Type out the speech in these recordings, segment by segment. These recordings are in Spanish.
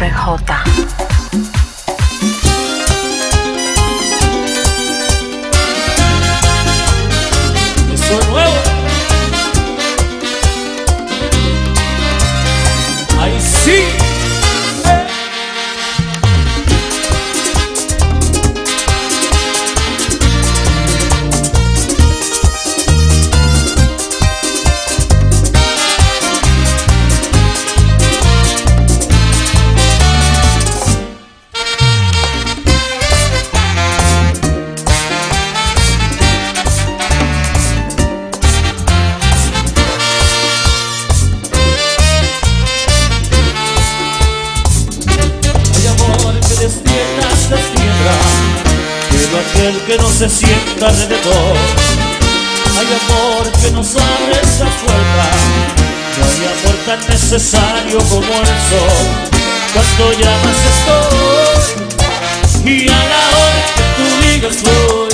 RJ. se sientan alrededor. Hay amor que nos abre esa puerta, no hay amor tan necesario como el sol. Cuando llamas estoy, y a la hora que tú digas voy.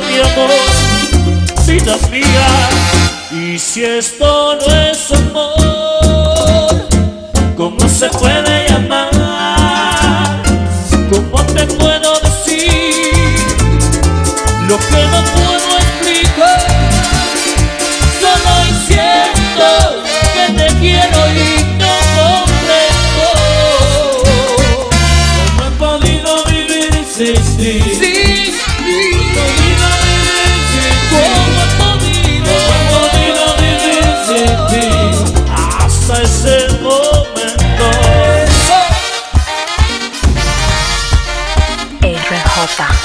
mi amor, vida mía. Y si esto no es amor, ¿cómo se puede llamar? ¿Cómo te puedo decir lo que no puedo 있었다.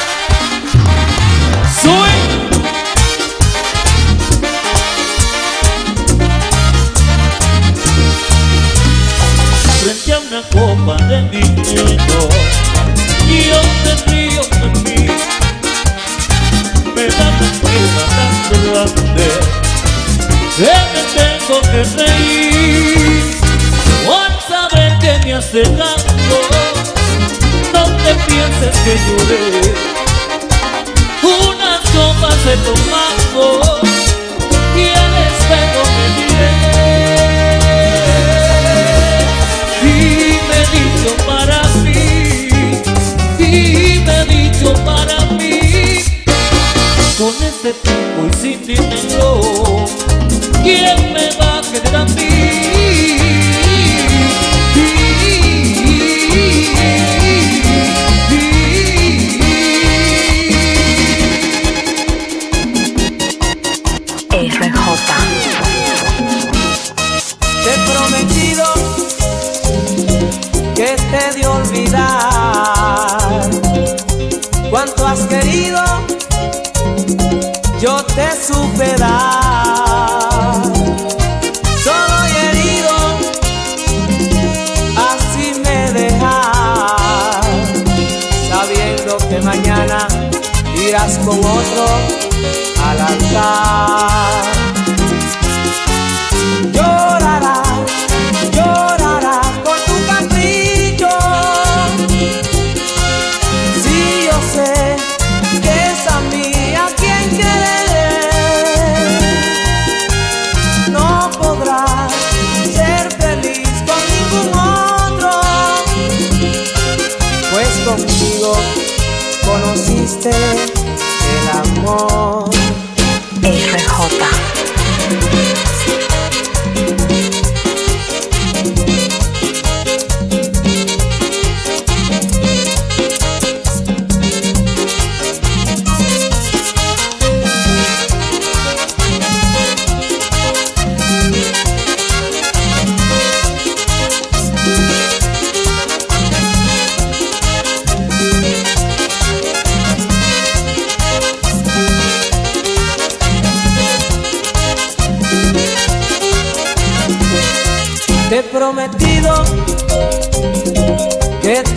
você tem coincidido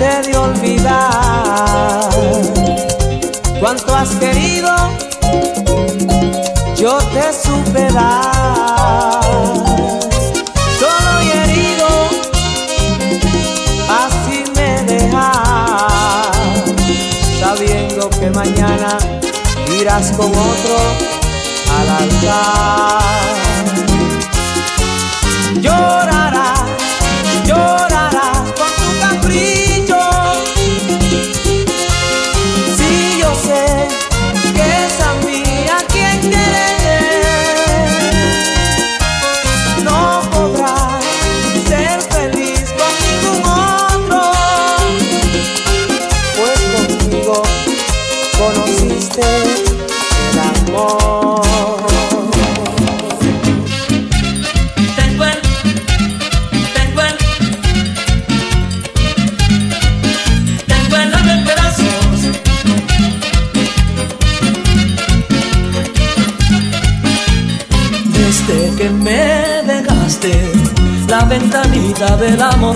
de olvidar cuanto has querido, yo te supe dar. Solo y herido, así me dejas, sabiendo que mañana irás con otro al altar.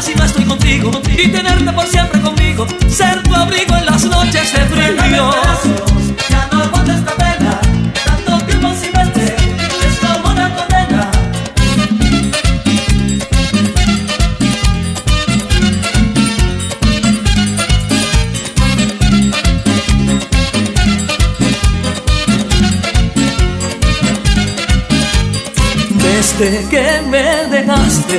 si no estoy contigo. Y tenerte por siempre conmigo, ser tu abrigo en las noches de frío. Ya no aguanto esta pena, tanto tiempo sin verte, es como una condena. Desde que me dejaste,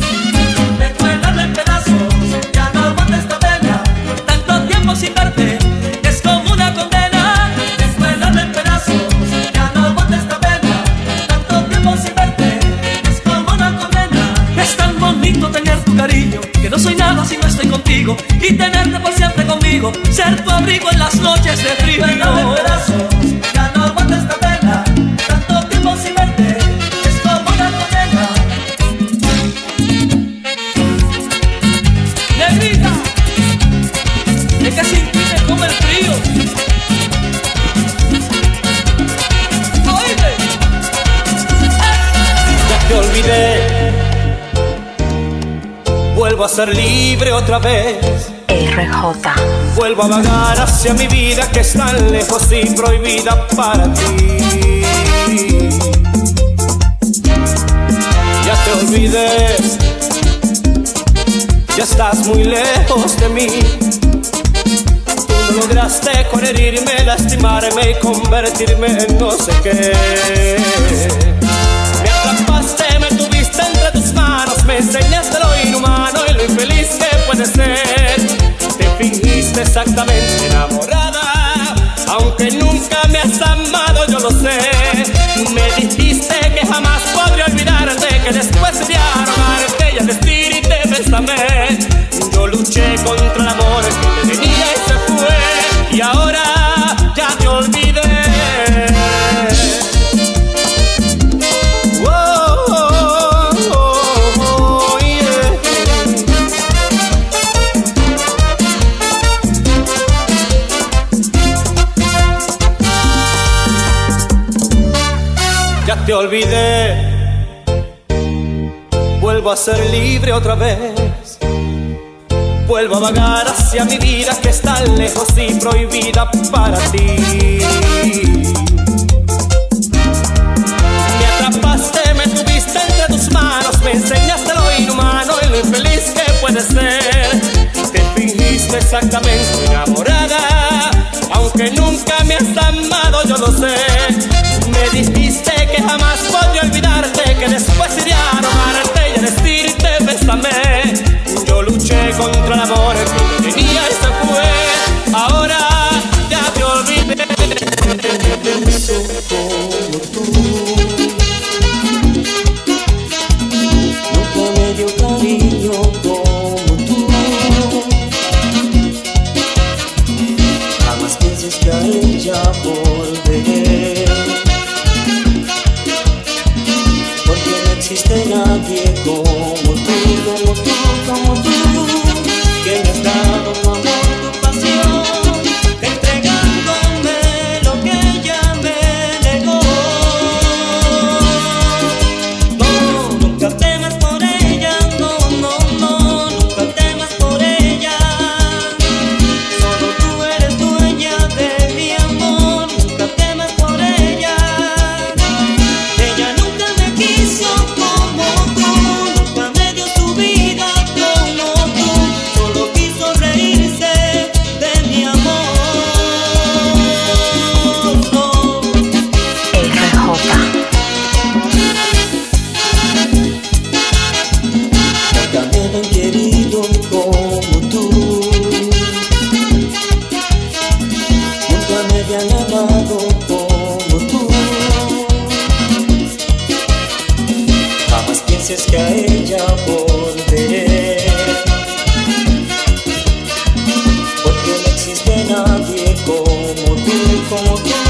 Vuelvo a ser libre otra vez. RJ. Vuelvo a vagar hacia mi vida que es tan lejos y prohibida para ti. Ya te olvidé. Ya estás muy lejos de mí. Tú no lograste con herirme, lastimarme y convertirme en no sé qué. Me enseñaste lo inhumano y lo infeliz que puede ser. Te fingiste exactamente enamorada, aunque nunca me has amado, yo lo sé. Me dijiste que jamás podría olvidarte, que después sería robarte y al decirte bésame. Yo luché contra vuelvo a ser libre otra vez. Vuelvo a vagar hacia mi vida que está lejos y prohibida para ti. Me atrapaste, me tuviste entre tus manos, me enseñaste lo inhumano y lo infeliz que puede ser. Te fingiste exactamente enamorada, aunque nunca me has amado, yo lo sé. como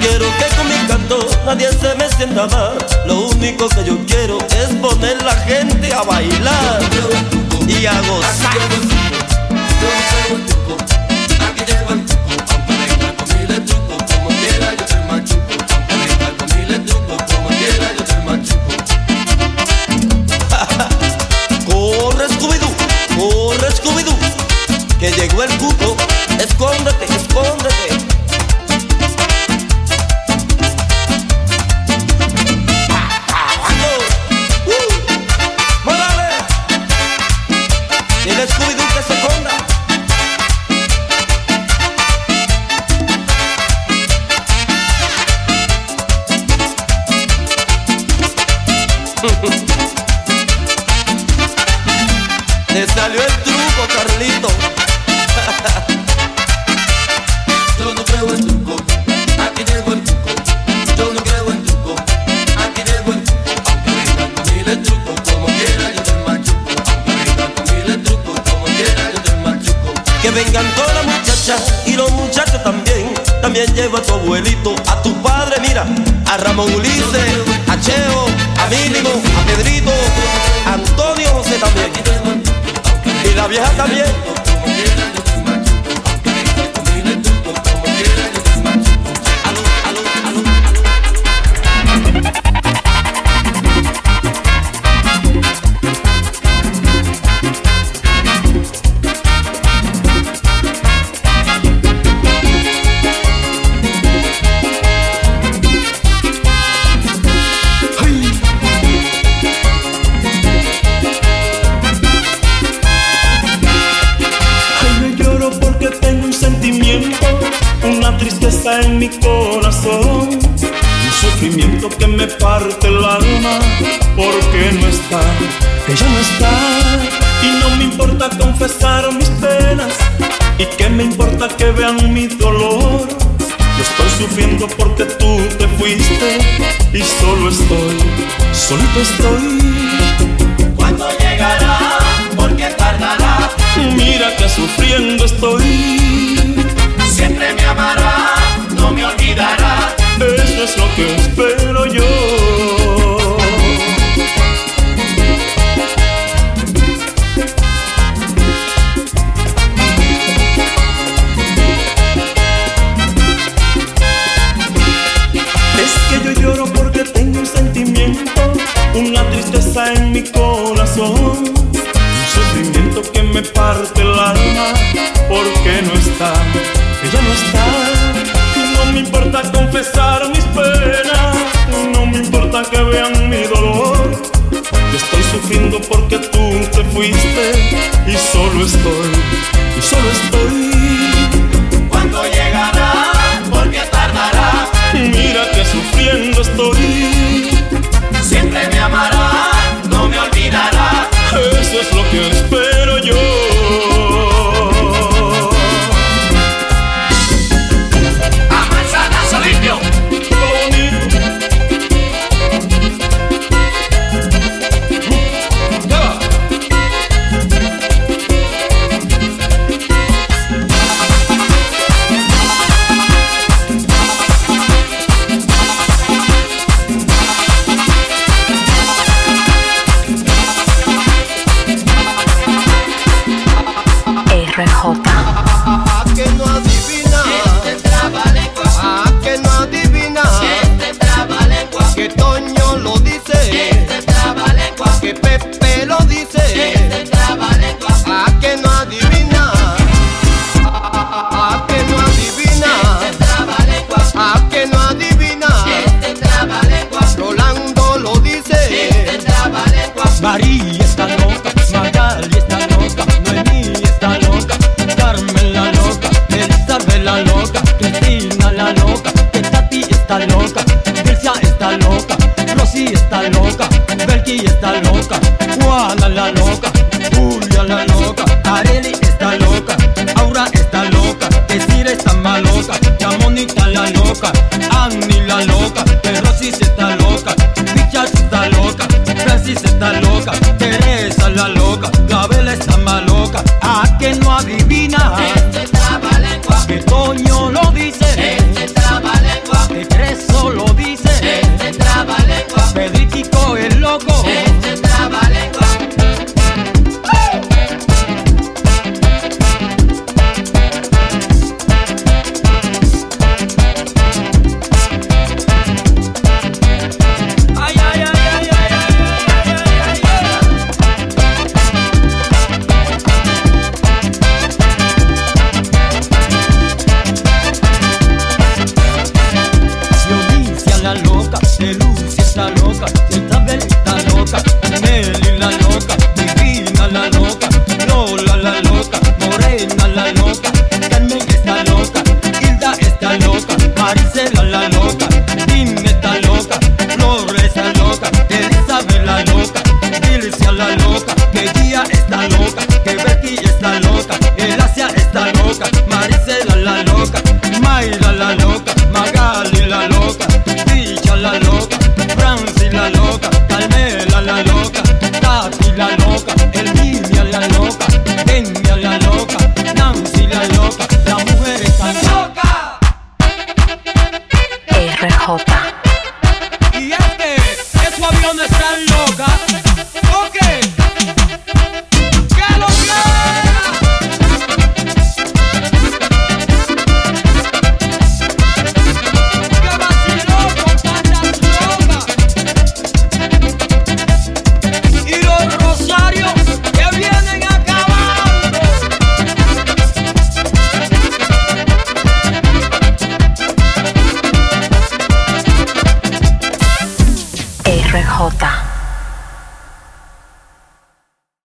Quiero que con mi canto nadie se me sienta mal. Lo único que yo quiero es poner la gente a bailar y a gozar. Corre, Scooby-Doo, corre, Scooby-Doo, que llegó el cuco, escóndete. la vieja también. que ya no está. Y no me importa confesar mis penas, y que me importa que vean mi dolor. Yo estoy sufriendo porque tú te fuiste, y solo estoy, solito estoy. ¿Cuándo llegará? Porque tardará. Mira que sufriendo estoy. Siempre me amará, no me olvidará. Eso es lo que espero. en mi corazón. Un sufrimiento que me parte el alma porque no está, ella no está. No me importa confesarme que no ha vivido.